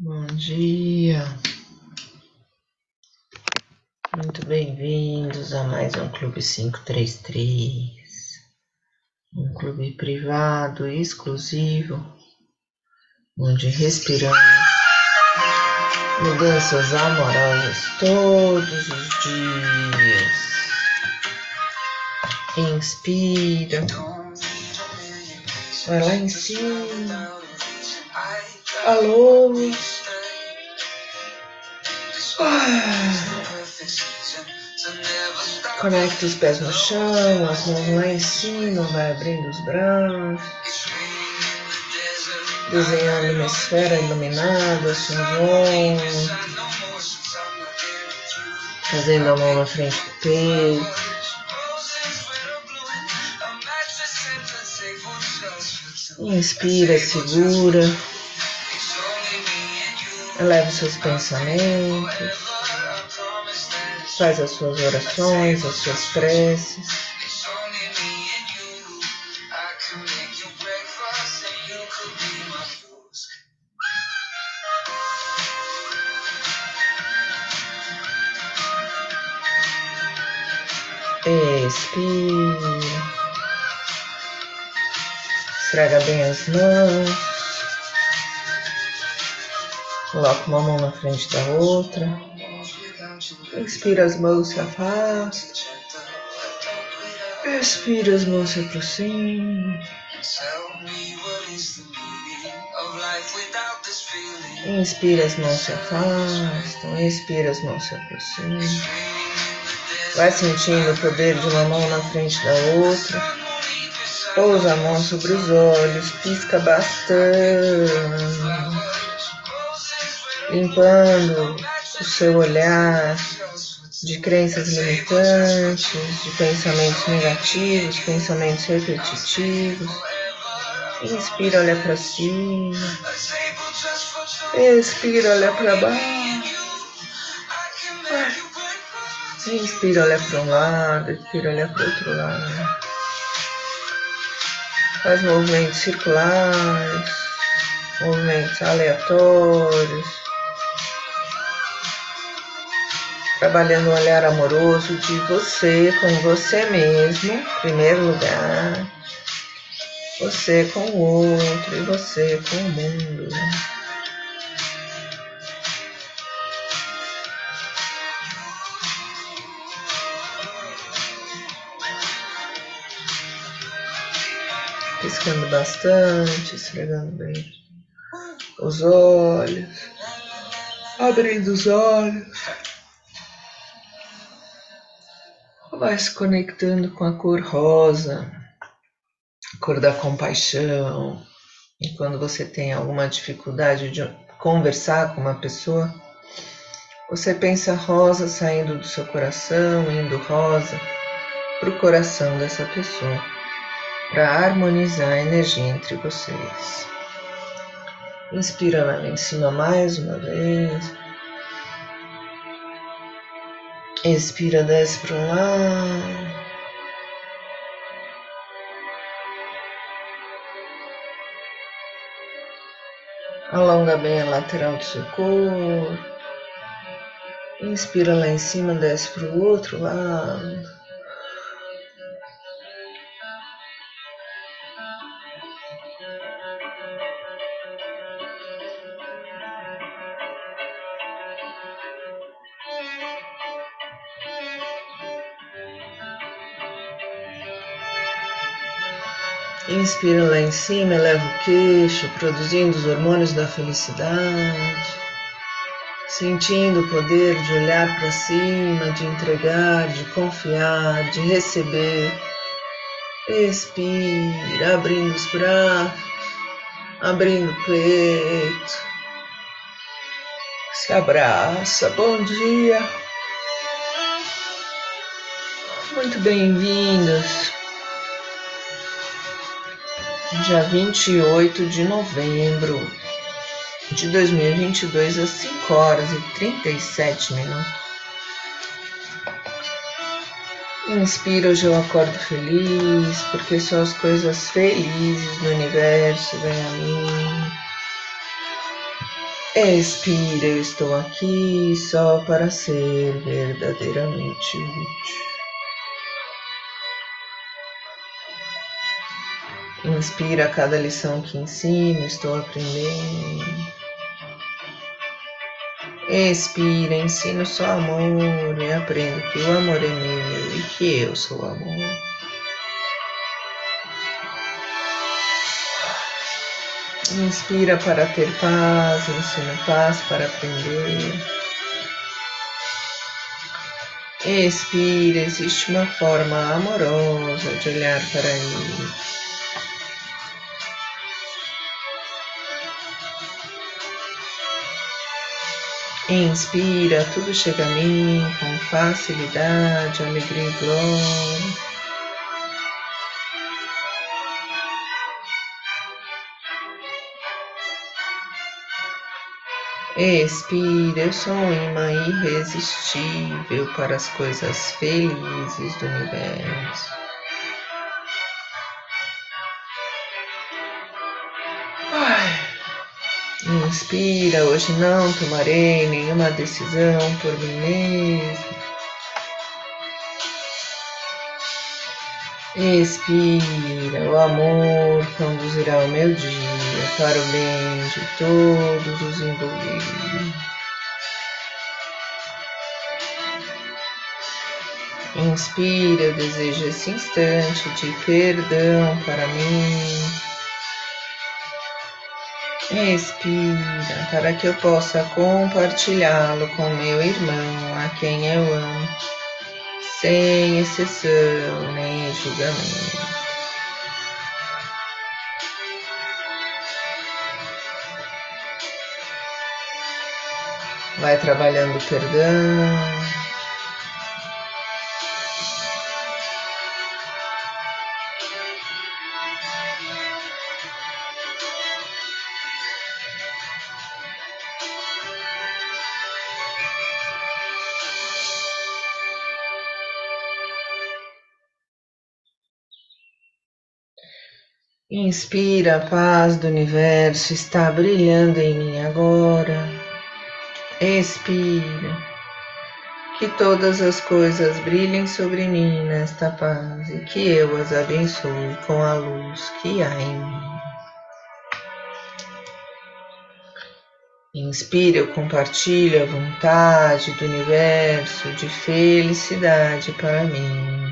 Bom dia, muito bem-vindos a mais um Clube 533, um clube privado e exclusivo, onde respiramos mudanças amorosas todos os dias. Inspira, vai lá em cima, alô. Conecta os pés no chão, as mãos lá em cima, vai abrindo os braços, desenhando uma esfera iluminada, sua volta, fazendo a mão na frente do peito. Inspira, segura, eleva seus pensamentos. Faz as suas orações, as suas preces. Expira. Esfrega bem as mãos. Coloca uma mão na frente da outra. Inspira, as mãos se afastam. Expira, as mãos se aproximam. Inspira, as mãos se afastam. Expira, as mãos se aproximam. Vai sentindo o poder de uma mão na frente da outra. Pousa a mão sobre os olhos, pisca bastante, limpando o seu olhar de crenças limitantes, de pensamentos negativos, pensamentos repetitivos. Inspira, olha para cima. Expira, olha para baixo. Inspira, olha para um lado. Expira, olha para outro lado. Faz movimentos circulares, movimentos aleatórios. Trabalhando um olhar amoroso de você com você mesmo, em primeiro lugar, você com o outro e você com o mundo. Piscando bastante, esfregando bem os olhos, abrindo os olhos. Vai se conectando com a cor rosa, a cor da compaixão. E quando você tem alguma dificuldade de conversar com uma pessoa, você pensa rosa saindo do seu coração, indo rosa para o coração dessa pessoa, para harmonizar a energia entre vocês. Inspira lá em cima mais uma vez. Expira, desce para um lado. Alonga bem a lateral do seu corpo. Inspira lá em cima, desce para o outro lado. Inspira lá em cima, eleva o queixo, produzindo os hormônios da felicidade, sentindo o poder de olhar para cima, de entregar, de confiar, de receber. Expira, abrindo os braços, abrindo o peito. Se abraça. Bom dia. Muito bem-vindos dia 28 de novembro de 2022, às 5 horas e 37 minutos. Inspira, hoje eu acordo feliz, porque só as coisas felizes do universo vêm a mim. Expira, eu estou aqui só para ser verdadeiramente útil. Inspira cada lição que ensino, estou aprendendo. Expira, ensino só amor e aprendo que o amor é meu e que eu sou amor. Inspira para ter paz, ensino paz para aprender. Expira, existe uma forma amorosa de olhar para ele. Inspira, tudo chega a mim com facilidade, alegria e glória. Expira, eu sou um imã irresistível para as coisas felizes do universo. Inspira, hoje não tomarei nenhuma decisão por mim mesmo. Expira, o amor conduzirá o meu dia para o bem de todos os envolvidos. Inspira, eu desejo esse instante de perdão para mim. Expira, para que eu possa compartilhá-lo com meu irmão, a quem eu amo sem exceção nem julgamento. Vai trabalhando o perdão. Inspira, a paz do universo está brilhando em mim agora. Expira, que todas as coisas brilhem sobre mim nesta paz e que eu as abençoe com a luz que há em mim. Inspira, eu compartilho a vontade do universo de felicidade para mim.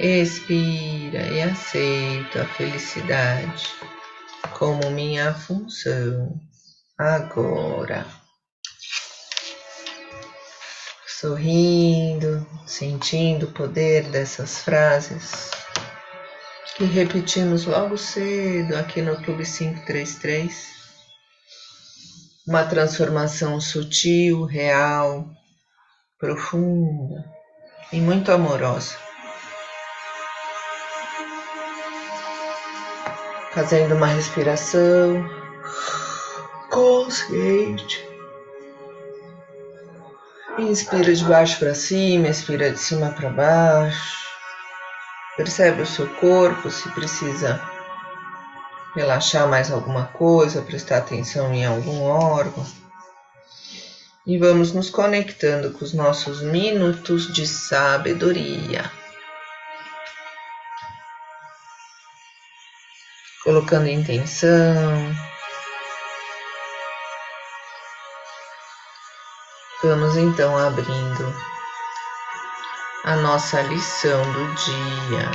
Expira e aceito a felicidade como minha função agora. Sorrindo, sentindo o poder dessas frases que repetimos logo cedo aqui no Clube 533. Uma transformação sutil, real, profunda e muito amorosa. Fazendo uma respiração consciente. Inspira de baixo para cima, expira de cima para baixo. Percebe o seu corpo, se precisa relaxar mais alguma coisa, prestar atenção em algum órgão. E vamos nos conectando com os nossos minutos de sabedoria. Colocando intenção. Vamos então abrindo a nossa lição do dia.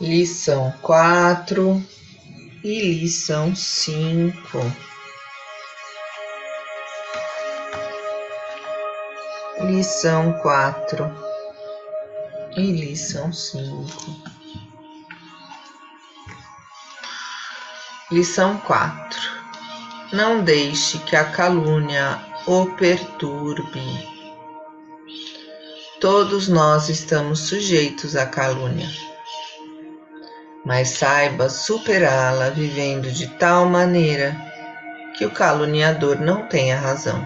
Lição quatro e lição cinco. Lição quatro e lição 5. Lição 4. Não deixe que a calúnia o perturbe. Todos nós estamos sujeitos à calúnia, mas saiba superá-la vivendo de tal maneira que o caluniador não tenha razão.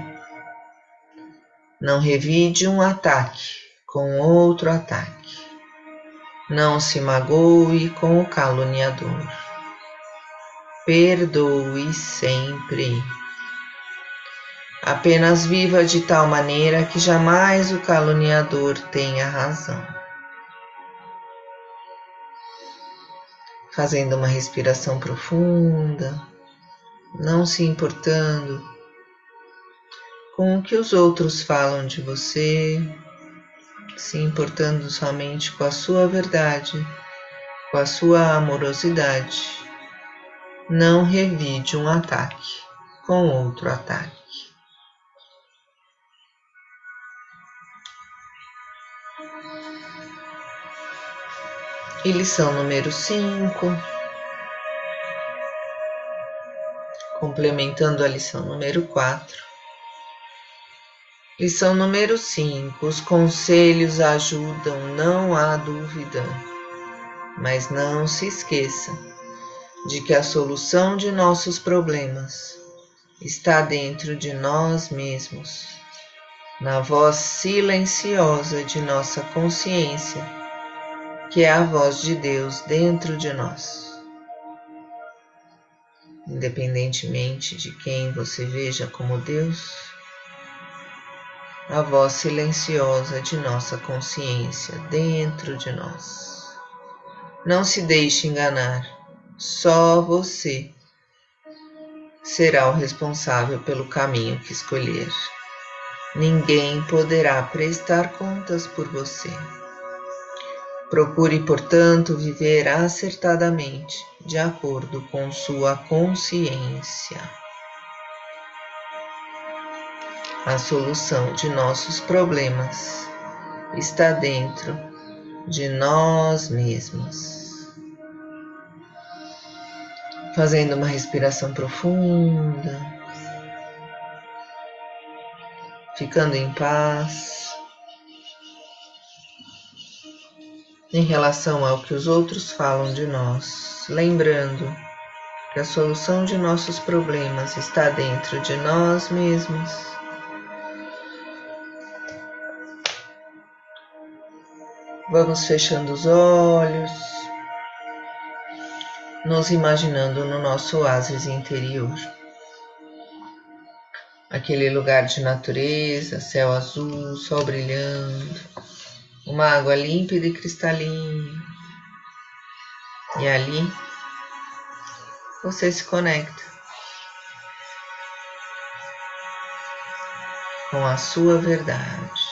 Não revide um ataque com outro ataque. Não se magoe com o caluniador. Perdoe sempre. Apenas viva de tal maneira que jamais o caluniador tenha razão. Fazendo uma respiração profunda, não se importando com o que os outros falam de você, se importando somente com a sua verdade, com a sua amorosidade. Não revide um ataque com outro ataque. E lição número 5, complementando a lição número 4. Lição número 5: Os conselhos ajudam, não há dúvida. Mas não se esqueça de que a solução de nossos problemas está dentro de nós mesmos, na voz silenciosa de nossa consciência que é a voz de Deus dentro de nós. Independentemente de quem você veja como Deus, a voz silenciosa de nossa consciência dentro de nós. Não se deixe enganar, só você será o responsável pelo caminho que escolher. Ninguém poderá prestar contas por você. Procure, portanto, viver acertadamente, de acordo com sua consciência. A solução de nossos problemas está dentro de nós mesmos. Fazendo uma respiração profunda, ficando em paz. em relação ao que os outros falam de nós, lembrando que a solução de nossos problemas está dentro de nós mesmos. Vamos fechando os olhos, nos imaginando no nosso oásis interior. Aquele lugar de natureza, céu azul, sol brilhando uma água límpida e cristalina. E ali você se conecta com a sua verdade.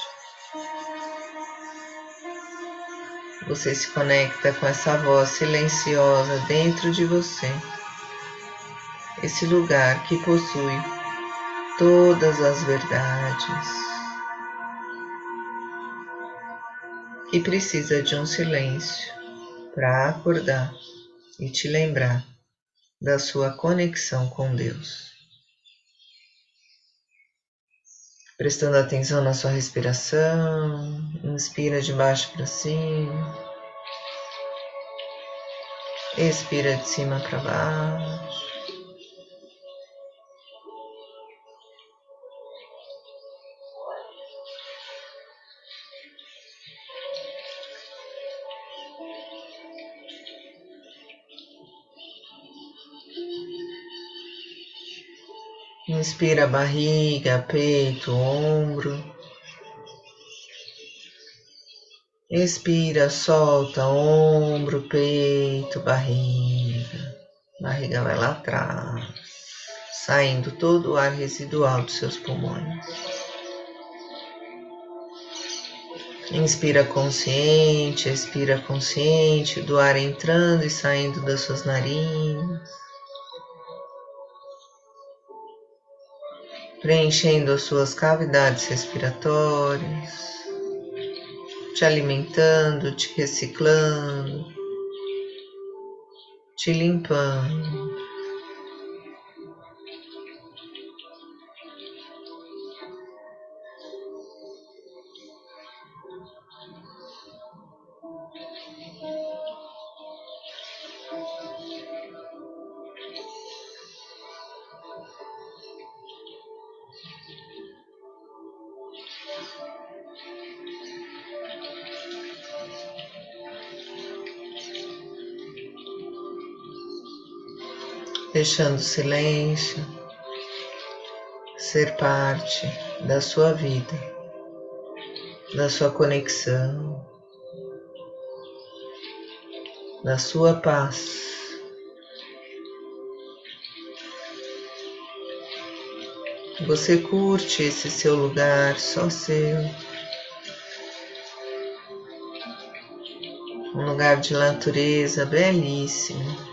Você se conecta com essa voz silenciosa dentro de você, esse lugar que possui todas as verdades. e precisa de um silêncio para acordar e te lembrar da sua conexão com Deus. Prestando atenção na sua respiração, inspira de baixo para cima, expira de cima para baixo. Inspira barriga, peito, ombro. Expira, solta ombro, peito, barriga. Barriga vai lá atrás, saindo todo o ar residual dos seus pulmões. Inspira consciente, expira consciente do ar entrando e saindo das suas narinas. Preenchendo as suas cavidades respiratórias, te alimentando, te reciclando, te limpando. Deixando silêncio ser parte da sua vida, da sua conexão, da sua paz. Você curte esse seu lugar só seu. Um lugar de natureza belíssimo.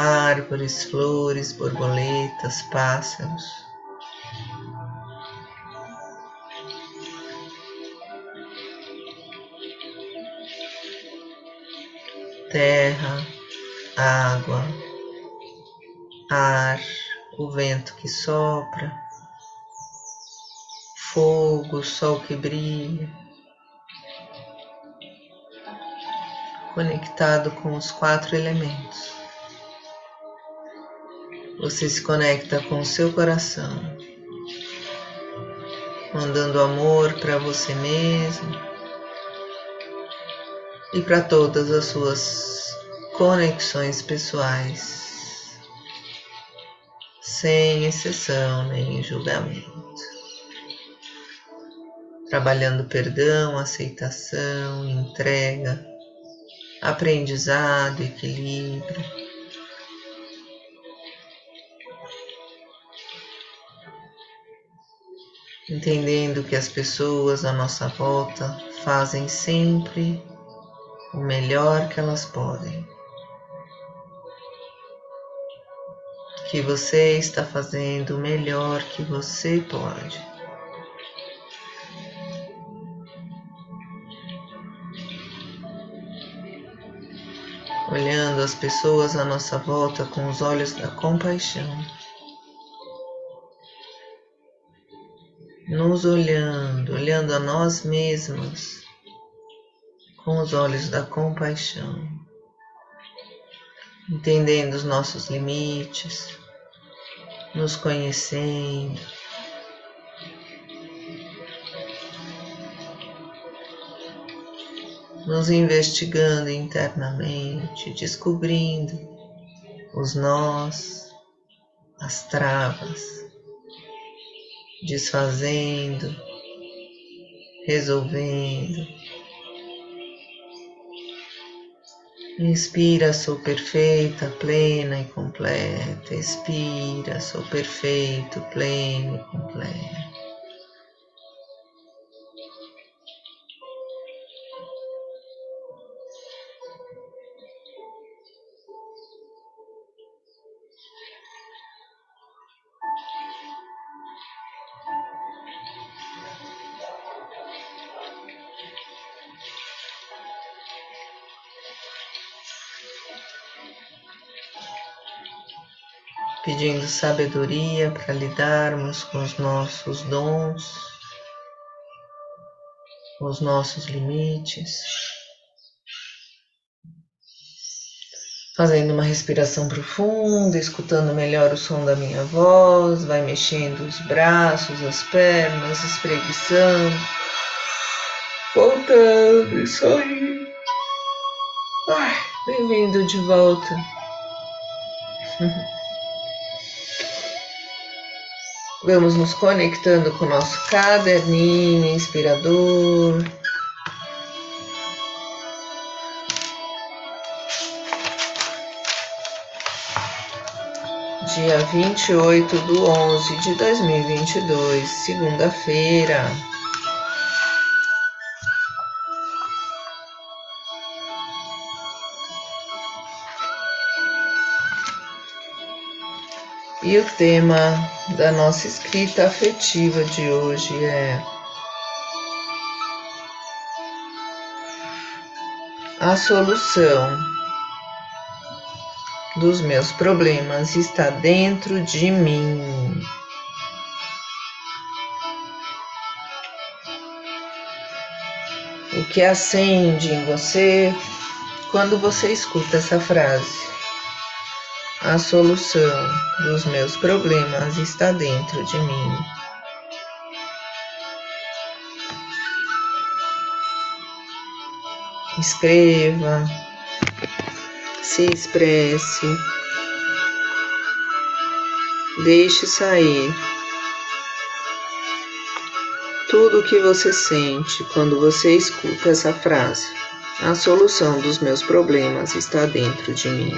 Árvores, flores, borboletas, pássaros. Terra, água, ar o vento que sopra, fogo, sol que brilha, conectado com os quatro elementos. Você se conecta com o seu coração, mandando amor para você mesmo e para todas as suas conexões pessoais sem exceção nem julgamento. Trabalhando perdão, aceitação, entrega, aprendizado, equilíbrio. Entendendo que as pessoas à nossa volta fazem sempre o melhor que elas podem. que você está fazendo o melhor que você pode. Olhando as pessoas à nossa volta com os olhos da compaixão. Nos olhando, olhando a nós mesmos com os olhos da compaixão entendendo os nossos limites, nos conhecendo. Nos investigando internamente, descobrindo os nós, as travas, desfazendo, resolvendo Inspira, sou perfeita, plena e completa. Expira, sou perfeito, pleno e completo. Sabedoria para lidarmos com os nossos dons, os nossos limites. Fazendo uma respiração profunda, escutando melhor o som da minha voz, vai mexendo os braços, as pernas, espreguiçando, voltando e sorrindo. Ai, bem-vindo de volta. Vamos nos conectando com o nosso caderninho inspirador. Dia 28 do 11 de 2022, segunda-feira. E o tema da nossa escrita afetiva de hoje é a solução dos meus problemas está dentro de mim. O que acende em você quando você escuta essa frase? A solução dos meus problemas está dentro de mim. Escreva, Se expresse. Deixe sair tudo o que você sente quando você escuta essa frase. A solução dos meus problemas está dentro de mim.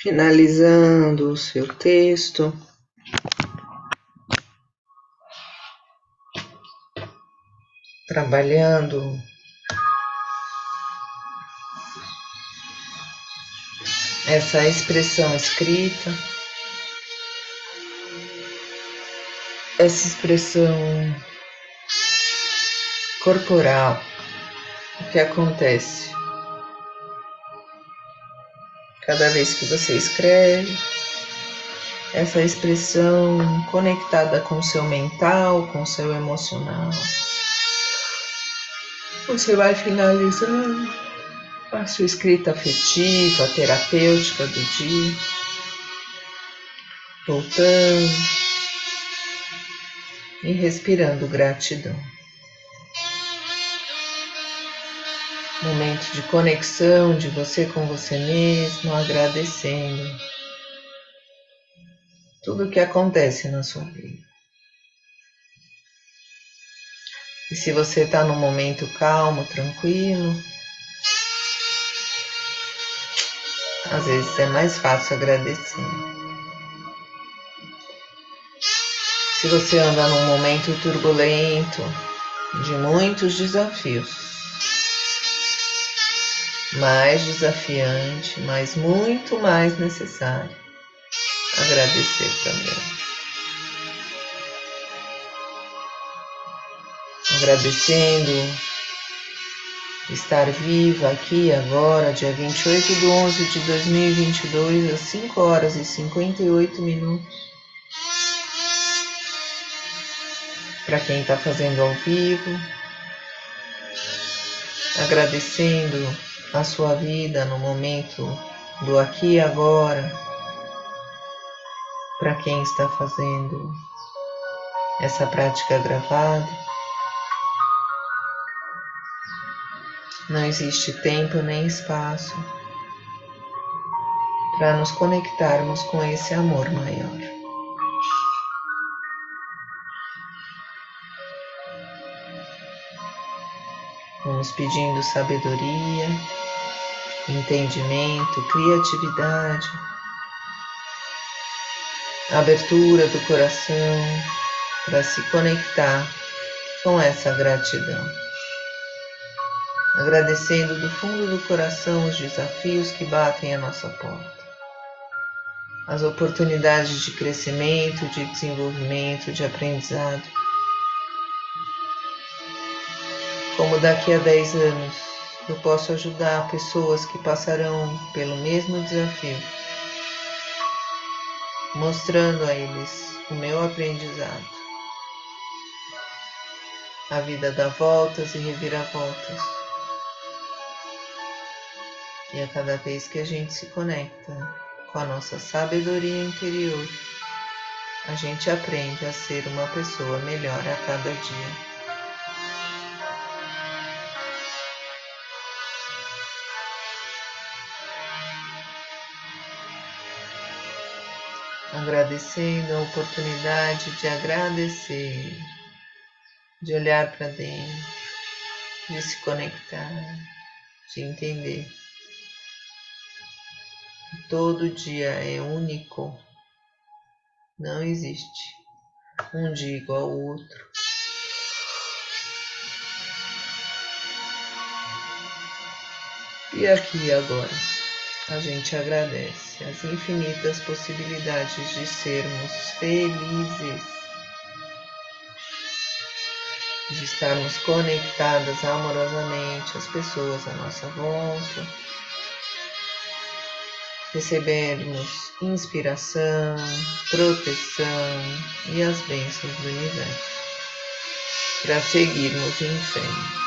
Finalizando o seu texto. Trabalhando. Essa expressão escrita, essa expressão corporal, o que acontece cada vez que você escreve, essa expressão conectada com o seu mental, com o seu emocional. Você vai finalizando a sua escrita afetiva, terapêutica do dia, voltando e respirando gratidão. Momento de conexão de você com você mesmo, agradecendo tudo o que acontece na sua vida. E se você está num momento calmo, tranquilo, às vezes é mais fácil agradecer. Se você anda num momento turbulento, de muitos desafios, mais desafiante, mas muito mais necessário. Agradecer também. Agradecendo estar viva aqui agora, dia 28 de 11 de 2022, às 5 horas e 58 minutos. Para quem está fazendo ao vivo, agradecendo a sua vida no momento do aqui e agora, para quem está fazendo essa prática gravada. Não existe tempo nem espaço para nos conectarmos com esse amor maior. Pedindo sabedoria, entendimento, criatividade, abertura do coração para se conectar com essa gratidão agradecendo do fundo do coração os desafios que batem à nossa porta, as oportunidades de crescimento, de desenvolvimento, de aprendizado. Como daqui a 10 anos eu posso ajudar pessoas que passarão pelo mesmo desafio, mostrando a eles o meu aprendizado. A vida dá voltas e reviravoltas e a cada vez que a gente se conecta com a nossa sabedoria interior, a gente aprende a ser uma pessoa melhor a cada dia. Agradecendo a oportunidade de agradecer, de olhar para dentro, de se conectar, de entender Todo dia é único. Não existe um dia igual ao outro. E aqui agora, a gente agradece as infinitas possibilidades de sermos felizes, de estarmos conectadas amorosamente às pessoas à nossa volta recebermos inspiração, proteção e as bênçãos do universo para seguirmos em frente.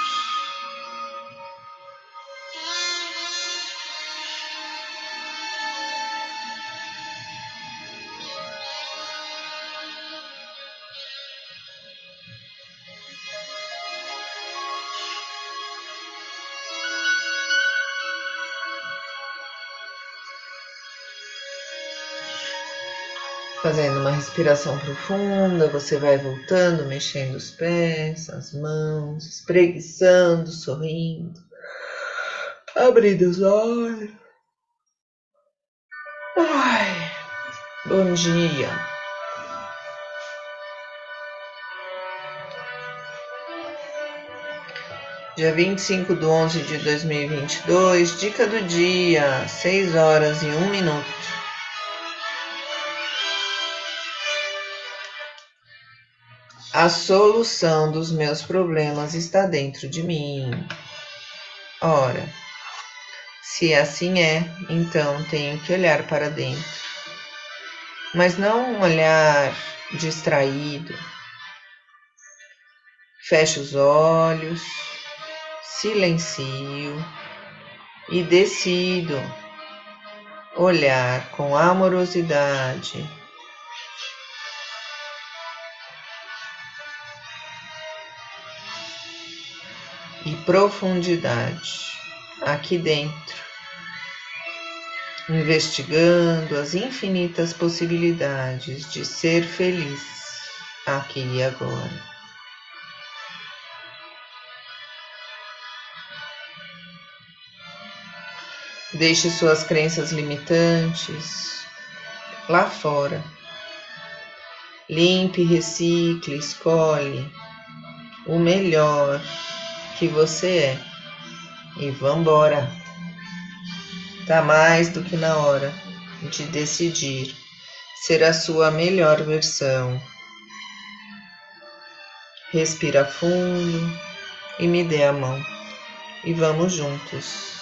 Respiração profunda, você vai voltando, mexendo os pés, as mãos, espreguiçando, sorrindo, abrindo os olhos. Ai, bom dia. Dia 25 de 11 de 2022, dica do dia, 6 horas e 1 minuto. A solução dos meus problemas está dentro de mim. Ora, se assim é, então tenho que olhar para dentro. Mas não um olhar distraído. Fecho os olhos, silencio e decido olhar com amorosidade e profundidade aqui dentro, investigando as infinitas possibilidades de ser feliz aqui e agora. Deixe suas crenças limitantes lá fora. Limpe, recicle, escolhe o melhor que você é. E vambora! Tá mais do que na hora de decidir ser a sua melhor versão. Respira fundo e me dê a mão. e vamos juntos.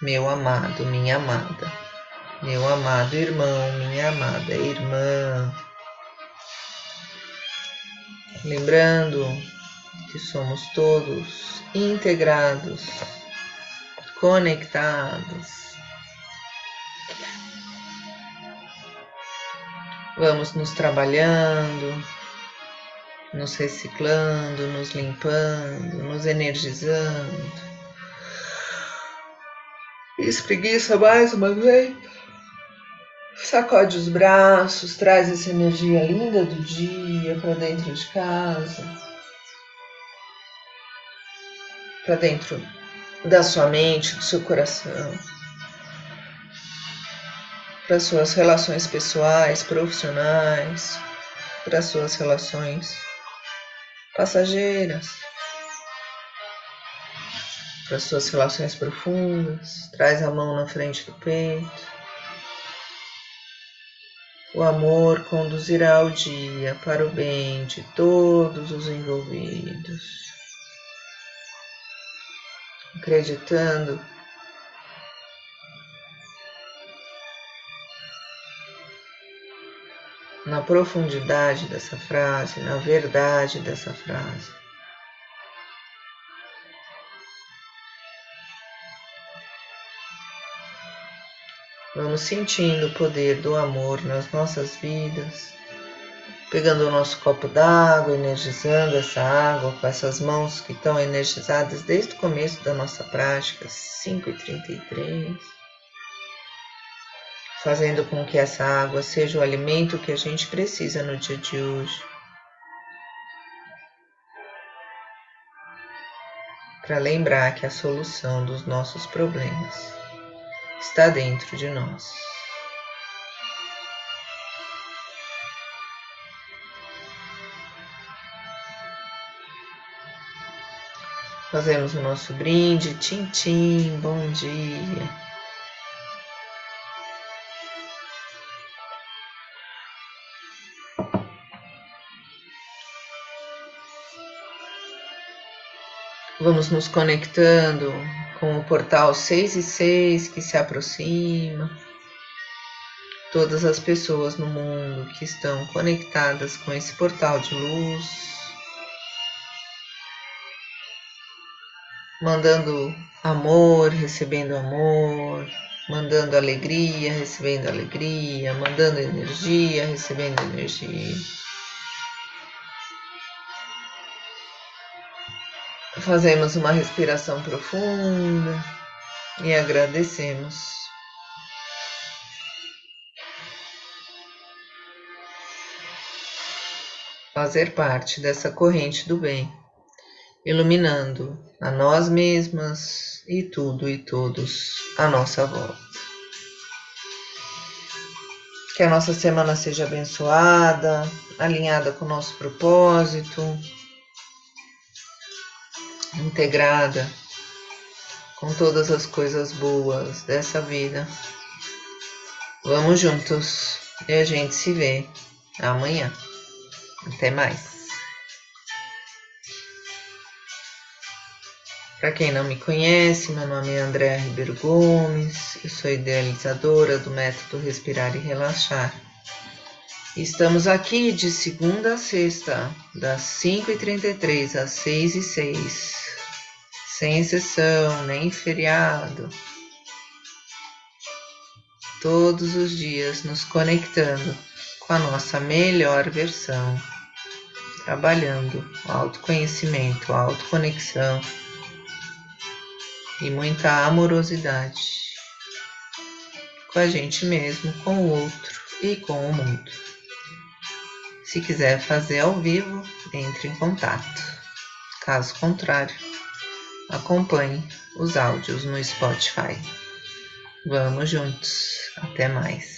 Meu amado, minha amada, meu amado irmão, minha amada irmã. Lembrando que somos todos integrados, conectados. Vamos nos trabalhando, nos reciclando, nos limpando, nos energizando. Espreguiça mais uma vez. Sacode os braços, traz essa energia linda do dia para dentro de casa. Para dentro da sua mente, do seu coração. Para suas relações pessoais, profissionais, para suas relações passageiras, para suas relações profundas. Traz a mão na frente do peito. O amor conduzirá o dia para o bem de todos os envolvidos. Acreditando na profundidade dessa frase, na verdade dessa frase. Vamos sentindo o poder do amor nas nossas vidas, pegando o nosso copo d'água, energizando essa água com essas mãos que estão energizadas desde o começo da nossa prática, 5 e 33 fazendo com que essa água seja o alimento que a gente precisa no dia de hoje. Para lembrar que a solução dos nossos problemas está dentro de nós. Fazemos o nosso brinde, tim, bom dia. Vamos nos conectando com o portal 6 e 6 que se aproxima. Todas as pessoas no mundo que estão conectadas com esse portal de luz, mandando amor, recebendo amor, mandando alegria, recebendo alegria, mandando energia, recebendo energia. Fazemos uma respiração profunda e agradecemos. Fazer parte dessa corrente do bem, iluminando a nós mesmas e tudo e todos à nossa volta. Que a nossa semana seja abençoada, alinhada com o nosso propósito integrada com todas as coisas boas dessa vida. Vamos juntos e a gente se vê amanhã. Até mais. Para quem não me conhece, meu nome é Andréa Ribeiro Gomes, eu sou idealizadora do método Respirar e Relaxar. Estamos aqui de segunda a sexta, das 5h33 às 6h06 sem exceção, nem feriado. Todos os dias nos conectando com a nossa melhor versão, trabalhando o autoconhecimento, a autoconexão e muita amorosidade com a gente mesmo, com o outro e com o mundo. Se quiser fazer ao vivo, entre em contato. Caso contrário, Acompanhe os áudios no Spotify. Vamos juntos. Até mais.